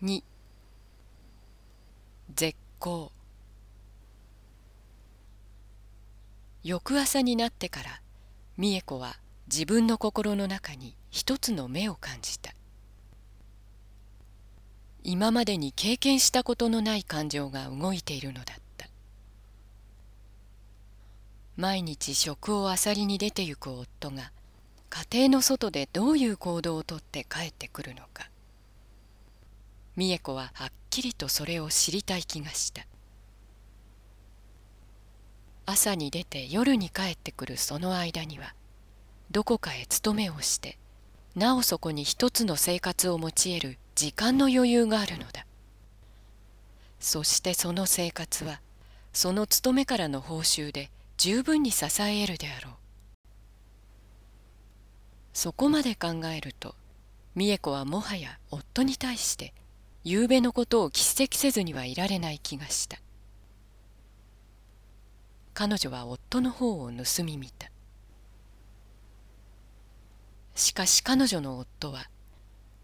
2絶好。翌朝になってから美恵子は自分の心の中に一つの目を感じた。今までに経験したことのない感情が動いているのだった。毎日食をあさりに出てゆく夫が家庭の外でどういう行動をとって帰ってくるのか。美恵子ははっきりとそれを知りたい気がした。朝に出て夜に帰ってくるその間にはどこかへ勤めをしてなおそこに一つの生活を持ち得る時間の余裕があるのだ。そしてその生活はその勤めからの報酬で十分に支え得るであろう。そこまで考えると美恵子はもはや夫に対して夕べのことを叱責せずにはいられない気がした。彼女は夫の方を盗み見た。しかし彼女の夫は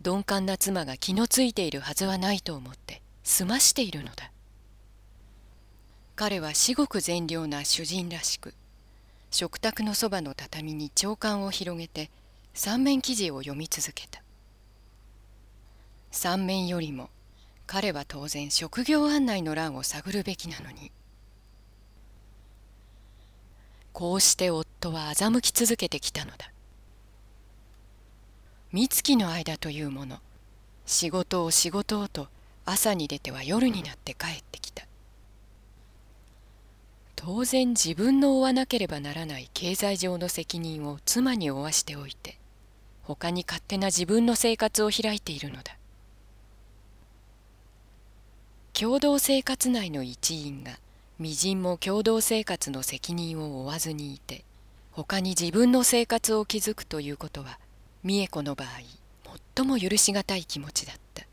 鈍感な妻が気のついているはずはないと思って済ましているのだ。彼は至極善良な主人らしく食卓のそばの畳に長官を広げて三面記事を読み続けた。三面よりも彼は当然職業案内の欄を探るべきなのに。こうして夫は欺き続けてきたのだ。三月の間というもの仕事を仕事をと朝に出ては夜になって帰ってきた。当然自分の負わなければならない経済上の責任を妻に負わしておいて他に勝手な自分の生活を開いているのだ。共同生活内の一員が微塵も共同生活の責任を負わずにいて他に自分の生活を築くということは美恵子の場合最も許し難い気持ちだった。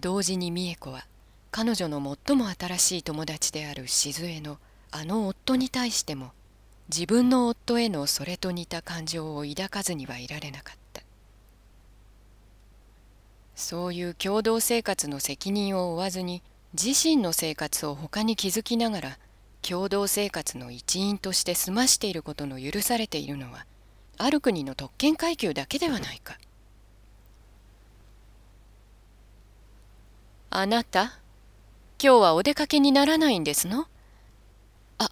同時に美恵子は彼女の最も新しい友達である静江のあの夫に対しても自分の夫へのそれと似た感情を抱かずにはいられなかった。そういう共同生活の責任を負わずに自身の生活を他に築きながら共同生活の一員として済ましていることの許されているのはある国の特権階級だけではないか。あなた今日はお出かけにならないんですの？あ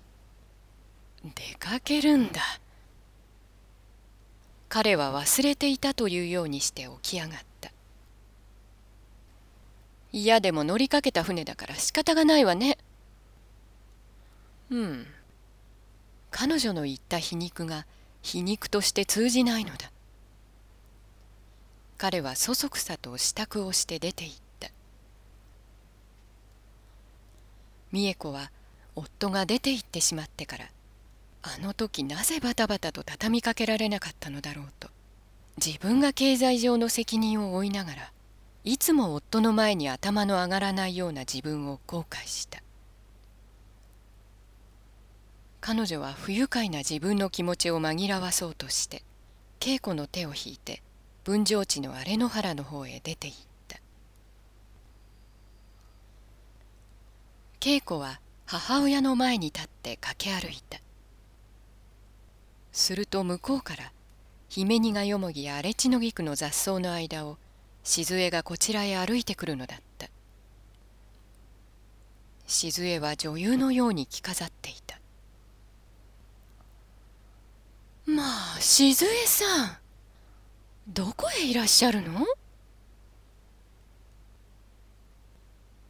出かけるんだ。彼は忘れていたというようにして起き上がった。嫌でも乗りかけた船だから仕方がないわね。うん。彼女の言った皮肉が皮肉として通じないのだ。彼はそそくさと支度をして出て行った。美恵子は夫が出て行ってしまってからあの時なぜバタバタと畳みかけられなかったのだろうと自分が経済上の責任を負いながらいつも夫の前に頭の上がらないような自分を後悔した。彼女は不愉快な自分の気持ちを紛らわそうとして稽古の手を引いて分譲地の荒れ野原の方へ出て行った。稽古は母親の前に立って駆け歩いた。すると向こうから姫にがよもぎや荒地の菊の雑草の間を静江がこちらへ歩いてくるのだった。静江は女優のように着飾っていた。まあ静江さんどこへいらっしゃるの？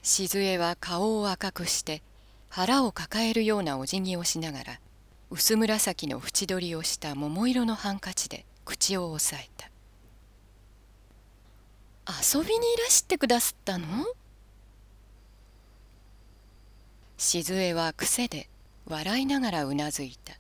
静江は顔を赤くして腹を抱えるようなお辞儀をしながら薄紫の縁取りをした桃色のハンカチで口を押さえた。遊びにいらしてくだすったの？静江は癖で笑いながらうなずいた。